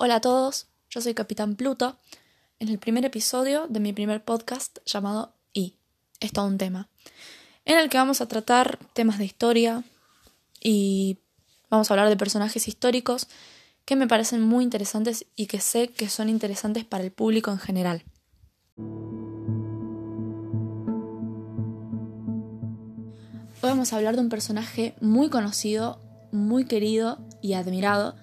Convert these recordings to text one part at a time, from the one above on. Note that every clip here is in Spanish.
Hola a todos, yo soy Capitán Pluto, en el primer episodio de mi primer podcast llamado I, es todo un tema, en el que vamos a tratar temas de historia y vamos a hablar de personajes históricos que me parecen muy interesantes y que sé que son interesantes para el público en general. Hoy vamos a hablar de un personaje muy conocido, muy querido y admirado,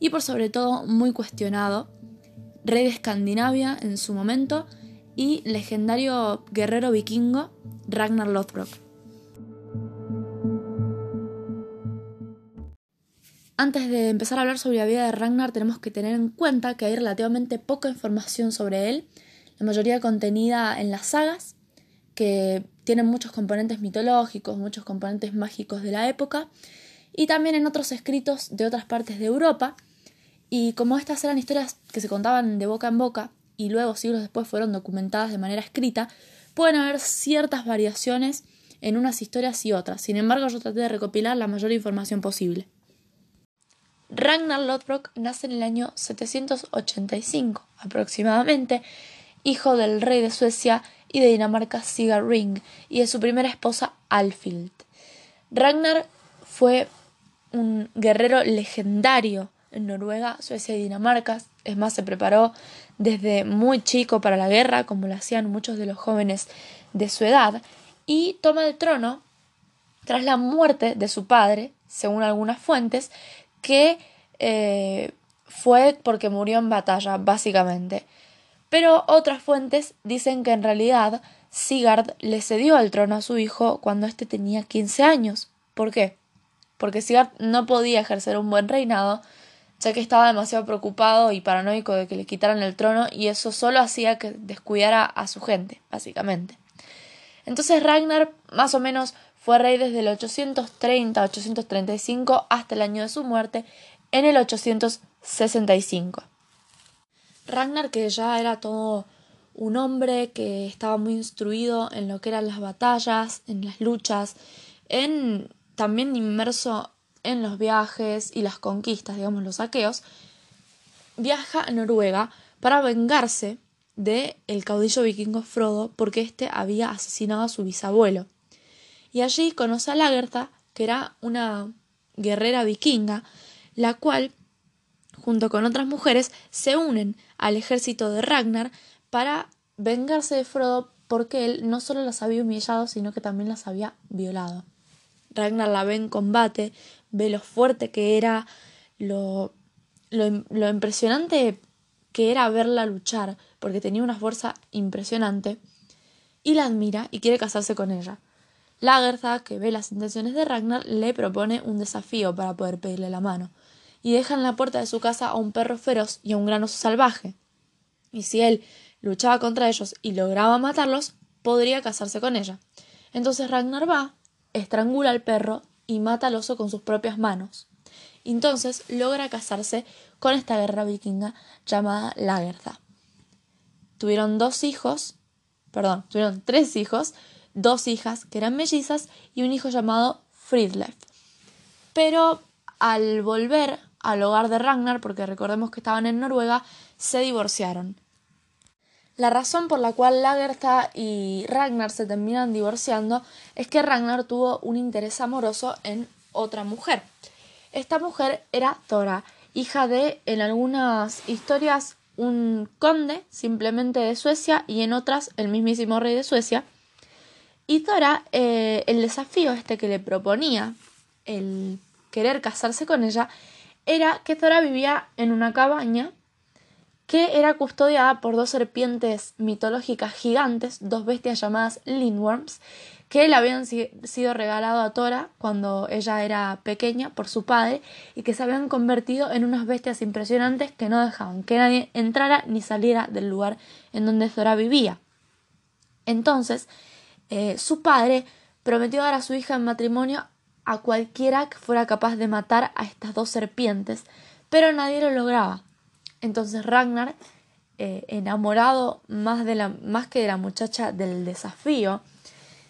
y por sobre todo muy cuestionado, rey de Escandinavia en su momento y legendario guerrero vikingo Ragnar Lothbrok. Antes de empezar a hablar sobre la vida de Ragnar tenemos que tener en cuenta que hay relativamente poca información sobre él, la mayoría contenida en las sagas, que tienen muchos componentes mitológicos, muchos componentes mágicos de la época, y también en otros escritos de otras partes de Europa, y como estas eran historias que se contaban de boca en boca y luego siglos después fueron documentadas de manera escrita, pueden haber ciertas variaciones en unas historias y otras. Sin embargo, yo traté de recopilar la mayor información posible. Ragnar Lothbrok nace en el año 785 aproximadamente, hijo del rey de Suecia y de Dinamarca Sigurd Ring y de su primera esposa Alfild. Ragnar fue un guerrero legendario en Noruega, Suecia y Dinamarca. Es más, se preparó desde muy chico para la guerra, como lo hacían muchos de los jóvenes de su edad, y toma el trono tras la muerte de su padre, según algunas fuentes, que eh, fue porque murió en batalla, básicamente. Pero otras fuentes dicen que en realidad Sigurd le cedió el trono a su hijo cuando éste tenía 15 años. ¿Por qué? Porque Sigurd no podía ejercer un buen reinado ya que estaba demasiado preocupado y paranoico de que le quitaran el trono y eso solo hacía que descuidara a su gente, básicamente. Entonces Ragnar más o menos fue rey desde el 830-835 hasta el año de su muerte en el 865. Ragnar, que ya era todo un hombre que estaba muy instruido en lo que eran las batallas, en las luchas, en también inmerso en los viajes y las conquistas, digamos los saqueos, viaja a Noruega para vengarse de el caudillo vikingo Frodo porque éste había asesinado a su bisabuelo. Y allí conoce a Lagertha, que era una guerrera vikinga, la cual, junto con otras mujeres, se unen al ejército de Ragnar para vengarse de Frodo porque él no solo las había humillado, sino que también las había violado. Ragnar la ve en combate, ve lo fuerte que era, lo, lo, impresionante que era verla luchar, porque tenía una fuerza impresionante, y la admira y quiere casarse con ella. Lagertha, que ve las intenciones de Ragnar, le propone un desafío para poder pedirle la mano, y deja en la puerta de su casa a un perro feroz y a un granoso salvaje. Y si él luchaba contra ellos y lograba matarlos, podría casarse con ella. Entonces Ragnar va, estrangula al perro y mata al oso con sus propias manos. Entonces logra casarse con esta guerra vikinga llamada Lagertha. Tuvieron dos hijos, perdón, tuvieron tres hijos, dos hijas que eran mellizas y un hijo llamado Fridlef. Pero al volver al hogar de Ragnar, porque recordemos que estaban en Noruega, se divorciaron. La razón por la cual Lagertha y Ragnar se terminan divorciando es que Ragnar tuvo un interés amoroso en otra mujer. Esta mujer era Thora, hija de, en algunas historias, un conde simplemente de Suecia y en otras el mismísimo rey de Suecia. Y Thora, eh, el desafío este que le proponía, el querer casarse con ella, era que Thora vivía en una cabaña que era custodiada por dos serpientes mitológicas gigantes, dos bestias llamadas Lindworms, que le habían sido regalado a Tora cuando ella era pequeña por su padre y que se habían convertido en unas bestias impresionantes que no dejaban que nadie entrara ni saliera del lugar en donde Thora vivía. Entonces, eh, su padre prometió dar a su hija en matrimonio a cualquiera que fuera capaz de matar a estas dos serpientes, pero nadie lo lograba. Entonces Ragnar, eh, enamorado más, de la, más que de la muchacha del desafío,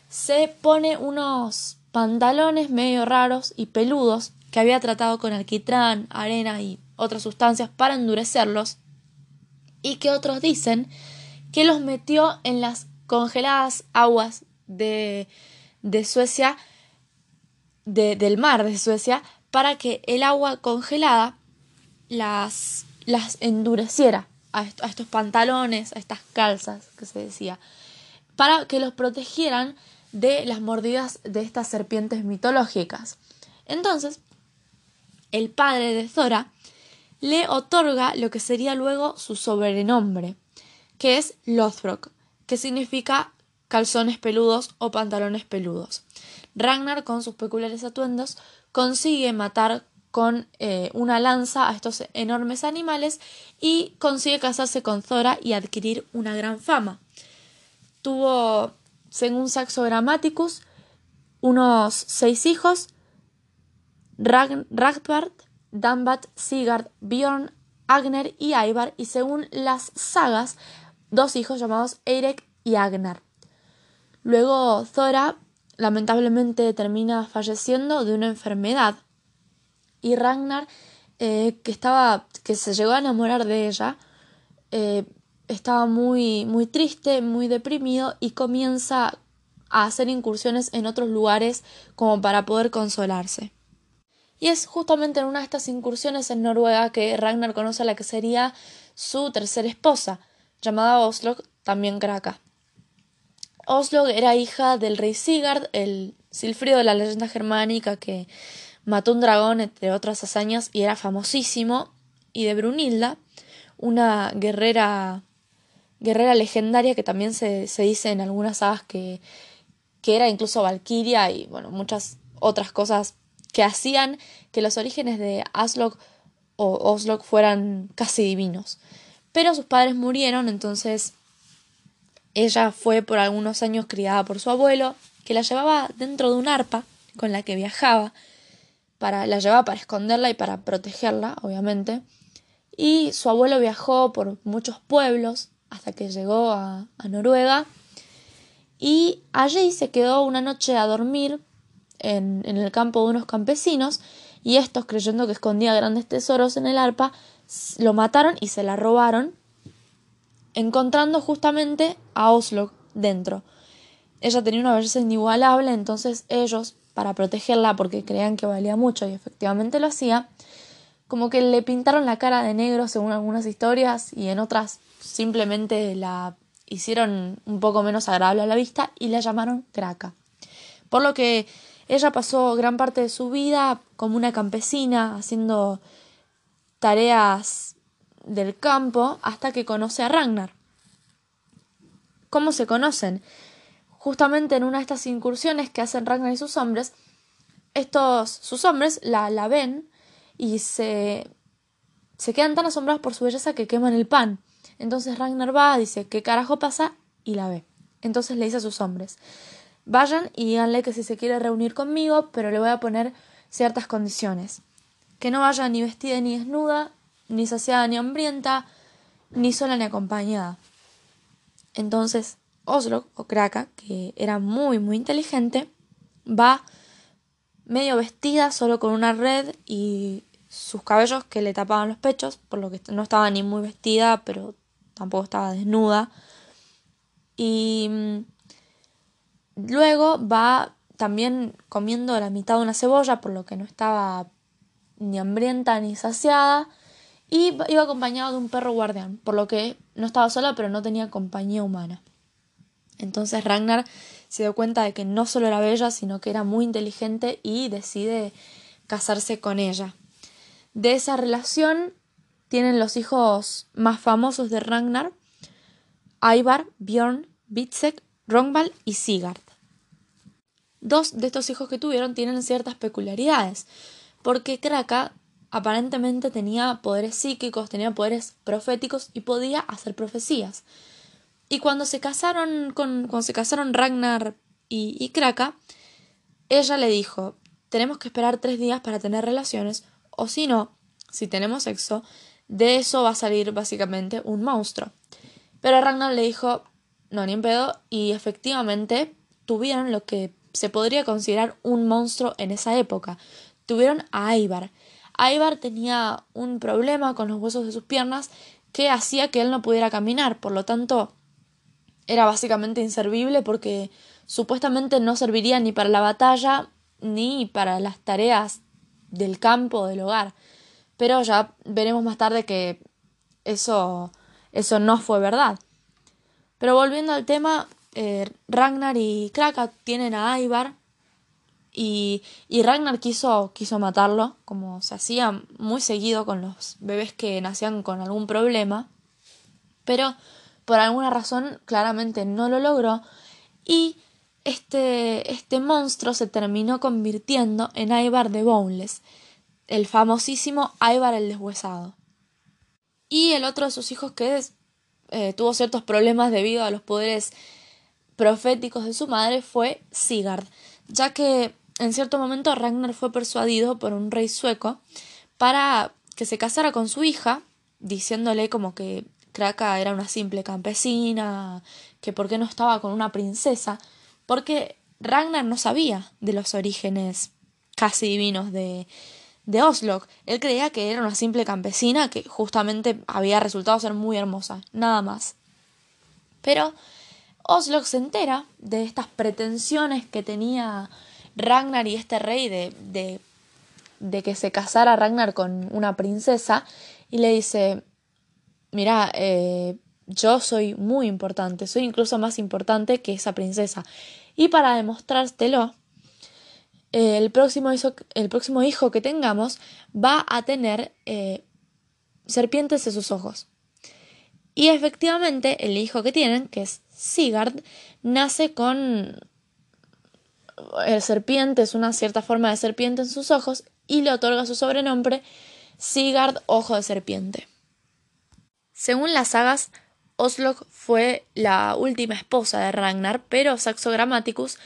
se pone unos pantalones medio raros y peludos que había tratado con alquitrán, arena y otras sustancias para endurecerlos y que otros dicen que los metió en las congeladas aguas de, de Suecia, del mar de Suecia, para que el agua congelada las, las endureciera a, estos pantalones, a estas calzas que se decía, para que los protegieran de las mordidas de estas serpientes mitológicas. Entonces, el padre de Zora le otorga lo que sería luego su sobrenombre, que es Lothbrok, que significa calzones peludos o pantalones peludos. Ragnar, con sus peculiares atuendos, consigue matar con eh, una lanza a estos enormes animales y consigue casarse con Zora y adquirir una gran fama. Tuvo, según Saxo Grammaticus, unos seis hijos, Ragbart, Dambat, Sigard, Bjorn, Agner y Ivar, y según las sagas, dos hijos llamados Eirek y Agnar. Luego Zora lamentablemente termina falleciendo de una enfermedad y Ragnar eh, que estaba que se llegó a enamorar de ella eh, estaba muy muy triste muy deprimido y comienza a hacer incursiones en otros lugares como para poder consolarse. Y es justamente en una de estas incursiones en Noruega que Ragnar conoce a la que sería su tercera esposa llamada Oslo también Kraka. Oslo era hija del rey Sigurd, el Silfrido de la leyenda germánica que mató un dragón, entre otras hazañas, y era famosísimo, y de Brunilda, una guerrera guerrera legendaria que también se, se dice en algunas sagas que, que era incluso Valkyria y bueno, muchas otras cosas que hacían que los orígenes de Aslog o Oslog fueran casi divinos. Pero sus padres murieron, entonces ella fue por algunos años criada por su abuelo, que la llevaba dentro de un arpa con la que viajaba, para, la llevaba para esconderla y para protegerla, obviamente. Y su abuelo viajó por muchos pueblos hasta que llegó a, Noruega. Y allí se quedó una noche a dormir en, en el campo de unos campesinos. Y estos, creyendo que escondía grandes tesoros en el arpa, lo mataron y se la robaron encontrando justamente a Oslo dentro. Ella tenía una belleza inigualable, entonces ellos, para protegerla porque creían que valía mucho y efectivamente lo hacía, como que le pintaron la cara de negro según algunas historias y en otras simplemente la hicieron un poco menos agradable a la vista y la llamaron Kraka. Por lo que ella pasó gran parte de su vida como una campesina haciendo tareas del campo hasta que conoce a Ragnar. ¿Cómo se conocen? Justamente en una de estas incursiones que hacen Ragnar y sus hombres, estos sus hombres la, la ven y se, se quedan tan asombrados por su belleza que queman el pan. Entonces Ragnar va, dice, ¿qué carajo pasa? y la ve. Entonces le dice a sus hombres, vayan y díganle que si se quiere reunir conmigo, pero le voy a poner ciertas condiciones. Que no vaya ni vestida ni desnuda, ni saciada ni hambrienta, ni sola ni acompañada. Entonces, Oslo, o Kraka, que era muy, muy inteligente, va medio vestida, solo con una red y sus cabellos que le tapaban los pechos, por lo que no estaba ni muy vestida, pero tampoco estaba desnuda. Y mm, luego va también comiendo la mitad de una cebolla, por lo que no estaba ni hambrienta ni saciada y iba acompañado de un perro guardián, por lo que no estaba sola pero no tenía compañía humana. Entonces Ragnar se dio cuenta de que no solo era bella, sino que era muy inteligente y decide casarse con ella. De esa relación tienen los hijos más famosos de Ragnar, Ivar, Bjorn, Bitsek, Rongbal y Sigard. Dos de estos hijos que tuvieron tienen ciertas peculiaridades, porque Kraka aparentemente tenía poderes psíquicos, tenía poderes proféticos y podía hacer profecías. Y cuando se casaron con, cuando se casaron Ragnar y, y Kraka, ella le dijo, tenemos que esperar tres días para tener relaciones, o si no, si tenemos sexo, de eso va a salir básicamente un monstruo. Pero Ragnar le dijo, no, ni en pedo, y efectivamente tuvieron lo que se podría considerar un monstruo en esa época. Tuvieron a Ivar, Ivar tenía un problema con los huesos de sus piernas que hacía que él no pudiera caminar, por lo tanto era básicamente inservible porque supuestamente no serviría ni para la batalla ni para las tareas del campo, del hogar. Pero ya veremos más tarde que eso, eso no fue verdad. Pero volviendo al tema, eh, Ragnar y Kraka tienen a Ivar y, y, Ragnar quiso, quiso matarlo, como se hacía muy seguido con los bebés que nacían con algún problema, pero por alguna razón claramente no lo logró y este, este monstruo se terminó convirtiendo en Ivar de Boneless, el famosísimo Ivar el deshuesado. Y el otro de sus hijos que eh, tuvo ciertos problemas debido a los poderes proféticos de su madre fue Sigard, ya que en cierto momento Ragnar fue persuadido por un rey sueco para que se casara con su hija, diciéndole como que Era una simple campesina, que por qué no estaba con una princesa, porque Ragnar no sabía de los orígenes casi divinos de, de Oslo. Él creía que era una simple campesina que justamente había resultado ser muy hermosa, nada más. Pero Oslo se entera de estas pretensiones que tenía Ragnar y este rey de, de, de que se casara Ragnar con una princesa y le dice, mira, eh, yo soy muy importante, soy incluso más importante que esa princesa. Y para demostrártelo, eh, el, próximo hijo, que tengamos va a tener eh, serpientes en sus ojos. Y efectivamente, el hijo que tienen, que es Sigard, nace con el serpiente es una cierta forma de serpiente en sus ojos y le otorga su sobrenombre Sigard Ojo de Serpiente. Según las sagas, Oslog fue la última esposa de Ragnar, pero Saxo Grammaticus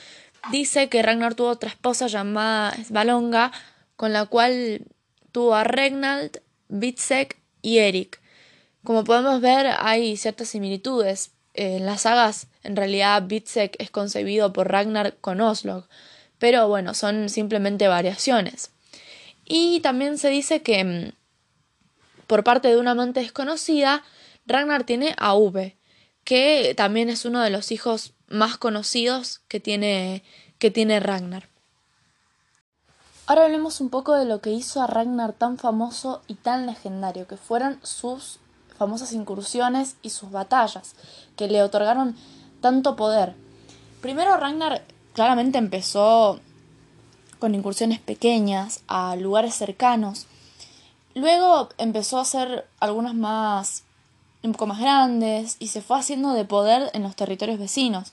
dice que Ragnar tuvo otra esposa llamada Svalonga, con la cual tuvo a Regnald, Bitsek y Eric. Como podemos ver, hay ciertas similitudes, en las sagas, en realidad, Bitsek es concebido por Ragnar con Oslog, pero bueno, son simplemente variaciones. Y también se dice que mm, por parte de una amante desconocida, Ragnar tiene a V, que también es uno de los hijos más conocidos que tiene, que tiene Ragnar. Ahora hablemos un poco de lo que hizo a Ragnar tan famoso y tan legendario, que fueron sus famosas incursiones y sus batallas, que le otorgaron tanto poder. Primero Ragnar claramente empezó con incursiones pequeñas a lugares cercanos. Luego empezó a hacer algunas más un poco más grandes y se fue haciendo de poder en los territorios vecinos.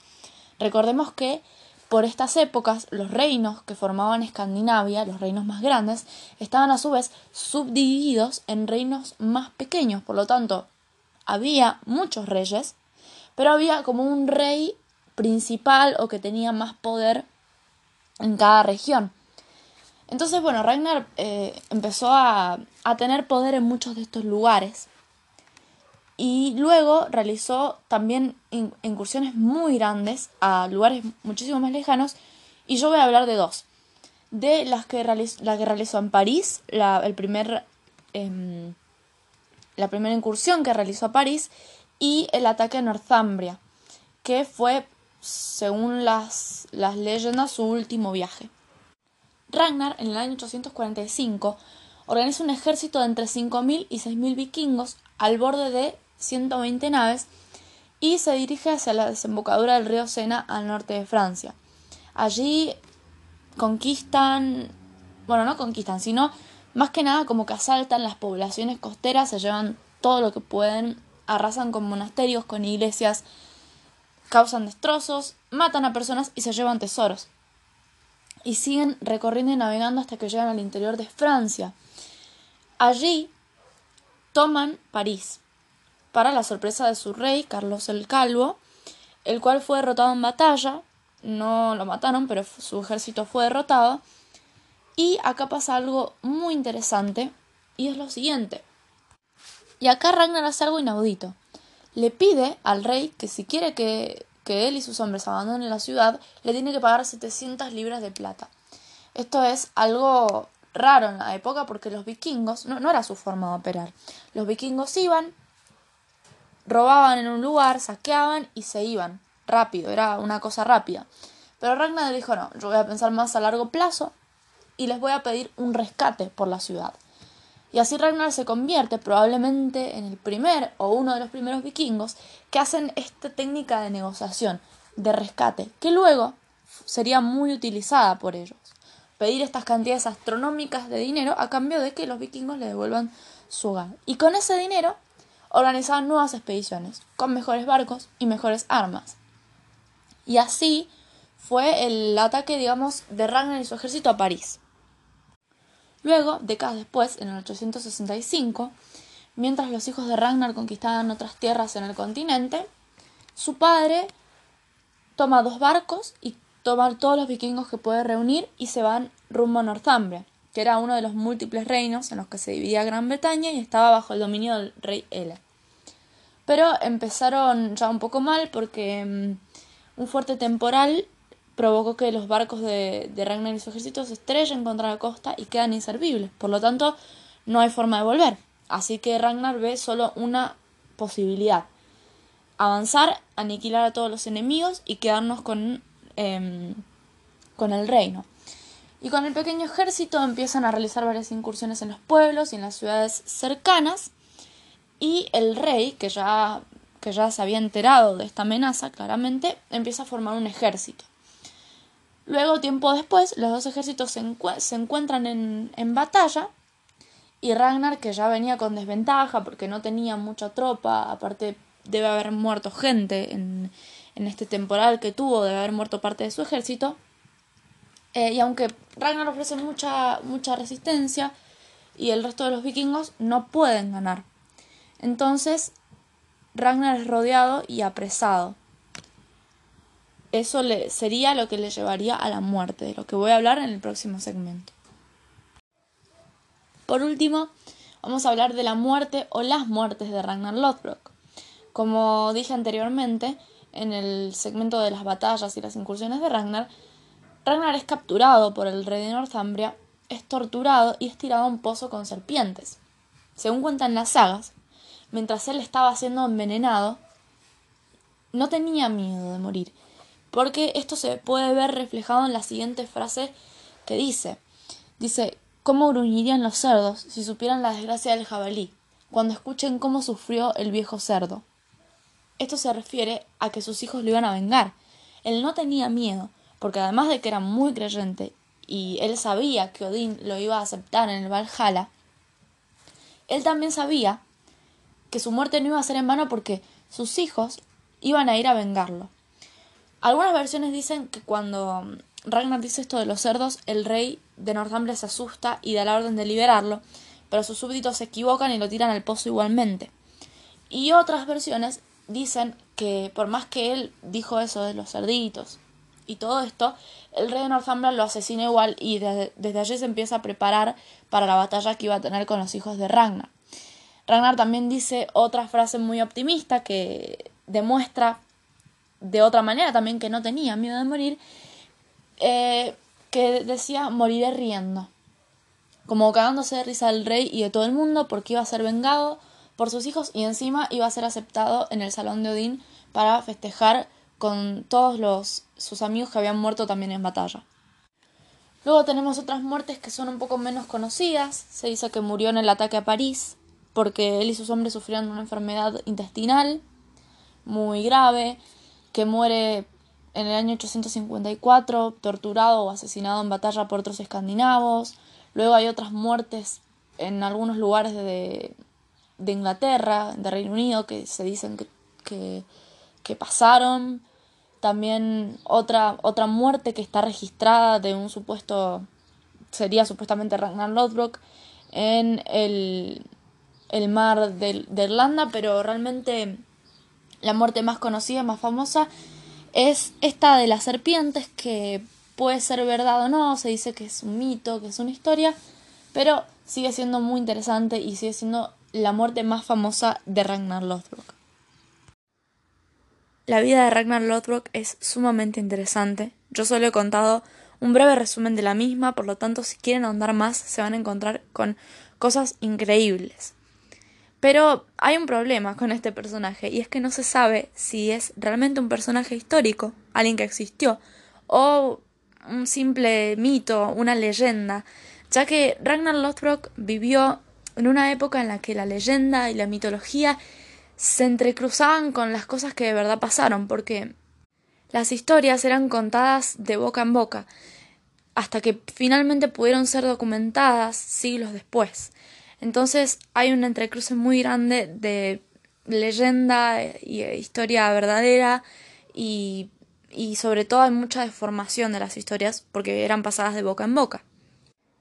Recordemos que por estas épocas, los reinos que formaban Escandinavia, los reinos más grandes, estaban a su vez subdivididos en reinos más pequeños. Por lo tanto, había muchos reyes, pero había como un rey principal o que tenía más poder en cada región. Entonces, bueno, Ragnar eh, empezó a, tener poder en muchos de estos lugares y luego realizó también incursiones muy grandes a lugares muchísimo más lejanos y yo voy a hablar de dos. De las que realizó, que realizó en París, la, em, la primera incursión que realizó a París y el ataque a Northumbria, que fue, según las leyendas, su último viaje. Ragnar, en el año 845, organiza un ejército de entre 5.000 y 6.000 vikingos al borde de 120 naves y se dirige hacia la desembocadura del río Sena al norte de Francia. Allí conquistan, bueno, no conquistan, sino más que nada como que asaltan las poblaciones costeras, se llevan todo lo que pueden, arrasan con monasterios, con iglesias, causan destrozos, matan a personas y se llevan tesoros. Y siguen recorriendo y navegando hasta que llegan al interior de Francia. Allí toman París para la sorpresa de su rey, Carlos el Calvo, el cual fue derrotado en batalla, no lo mataron, pero su ejército fue derrotado. Y acá pasa algo muy interesante, y es lo siguiente. Y acá Ragnar hace algo inaudito. Le pide al rey que si quiere que, que él y sus hombres abandonen la ciudad, le tiene que pagar 700 libras de plata. Esto es algo raro en la época porque los vikingos, no, no era su forma de operar, los vikingos iban, robaban en un lugar, saqueaban y se iban rápido, era una cosa rápida. Pero Ragnar dijo, no, yo voy a pensar más a largo plazo y les voy a pedir un rescate por la ciudad. Y así Ragnar se convierte probablemente en el primer o uno de los primeros vikingos que hacen esta técnica de negociación, de rescate, que luego sería muy utilizada por ellos. Pedir estas cantidades astronómicas de dinero a cambio de que los vikingos le devuelvan su hogar. Y con ese dinero organizaban nuevas expediciones, con mejores barcos y mejores armas. Y así fue el ataque, digamos, de Ragnar y su ejército a París. Luego, décadas después, en el 865, mientras los hijos de Ragnar conquistaban otras tierras en el continente, su padre toma dos barcos y toma todos los vikingos que puede reunir y se van rumbo a Northumbria, que era uno de los múltiples reinos en los que se dividía Gran Bretaña y estaba bajo el dominio del rey Ele. Pero empezaron ya un poco mal porque mm, un fuerte temporal provocó que los barcos de, Ragnar y su ejército se estrellen contra la costa y quedan inservibles. Por lo tanto, no hay forma de volver. Así que Ragnar ve solo una posibilidad. Avanzar, aniquilar a todos los enemigos y quedarnos con, em, con el reino. Y con el pequeño ejército empiezan a realizar varias incursiones en los pueblos y en las ciudades cercanas. Y el rey, que ya, que ya se había enterado de esta amenaza, claramente, empieza a formar un ejército. Luego, tiempo después, los dos ejércitos se, encuentran en, batalla y Ragnar, que ya venía con desventaja porque no tenía mucha tropa, aparte debe haber muerto gente en, este temporal que tuvo, debe haber muerto parte de su ejército, eh, y aunque Ragnar ofrece mucha resistencia y el resto de los vikingos no pueden ganar. Entonces, Ragnar es rodeado y apresado eso le, sería lo que le llevaría a la muerte, de lo que voy a hablar en el próximo segmento. Por último, vamos a hablar de la muerte o las muertes de Ragnar Lothbrok. Como dije anteriormente, en el segmento de las batallas y las incursiones de Ragnar, Ragnar es capturado por el rey de Northumbria, es torturado y es tirado a un pozo con serpientes. Según cuentan las sagas, mientras él estaba siendo envenenado, no tenía miedo de morir porque esto se puede ver reflejado en la siguiente frase que dice. Dice, ¿cómo gruñirían los cerdos si supieran la desgracia del jabalí, cuando escuchen cómo sufrió el viejo cerdo? Esto se refiere a que sus hijos lo iban a vengar. Él no tenía miedo, porque además de que era muy creyente y él sabía que Odín lo iba a aceptar en el Valhalla, él también sabía que su muerte no iba a ser en vano porque sus hijos iban a ir a vengarlo. Algunas versiones dicen que cuando Ragnar dice esto de los cerdos, el rey de Northumbria se asusta y da la orden de liberarlo, pero sus súbditos se equivocan y lo tiran al pozo igualmente. Y otras versiones dicen que por más que él dijo eso de los cerditos y todo esto, el rey de Northumbria lo asesina igual y desde, desde allí se empieza a preparar para la batalla que iba a tener con los hijos de Ragnar. Ragnar también dice otra frase muy optimista que demuestra de otra manera también que no tenía miedo de morir, eh, que decía moriré riendo, como cagándose de risa del rey y de todo el mundo porque iba a ser vengado por sus hijos y encima iba a ser aceptado en el salón de Odín para festejar con todos los, sus amigos que habían muerto también en batalla. Luego tenemos otras muertes que son un poco menos conocidas. Se dice que murió en el ataque a París porque él y sus hombres sufrieron una enfermedad intestinal muy grave que muere en el año 854, torturado o asesinado en batalla por otros escandinavos. Luego hay otras muertes en algunos lugares de, de Inglaterra, de Reino Unido, que se dicen que, que, pasaron. También otra, otra muerte que está registrada de un supuesto, sería supuestamente Ragnar Lothbrok, en el, el mar de Irlanda, pero realmente la muerte más conocida, más famosa, es esta de las serpientes, que puede ser verdad o no, se dice que es un mito, que es una historia, pero sigue siendo muy interesante y sigue siendo la muerte más famosa de Ragnar Lothbrok. La vida de Ragnar Lothbrok es sumamente interesante. Yo solo he contado un breve resumen de la misma, por lo tanto si quieren ahondar más se van a encontrar con cosas increíbles. Pero hay un problema con este personaje y es que no se sabe si es realmente un personaje histórico, alguien que existió, o un simple mito, una leyenda, ya que Ragnar Lothbrok vivió en una época en la que la leyenda y la mitología se entrecruzaban con las cosas que de verdad pasaron, porque las historias eran contadas de boca en boca, hasta que finalmente pudieron ser documentadas siglos después. Entonces hay un entrecruce muy grande de leyenda y historia verdadera y, y sobre todo hay mucha deformación de las historias porque eran pasadas de boca en boca.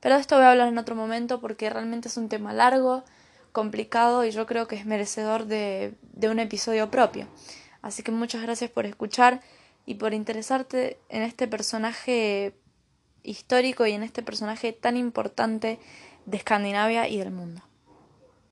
Pero de esto voy a hablar en otro momento porque realmente es un tema largo, complicado y yo creo que es merecedor de, de un episodio propio. Así que muchas gracias por escuchar y por interesarte en este personaje histórico y en este personaje tan importante de Escandinavia y del mundo.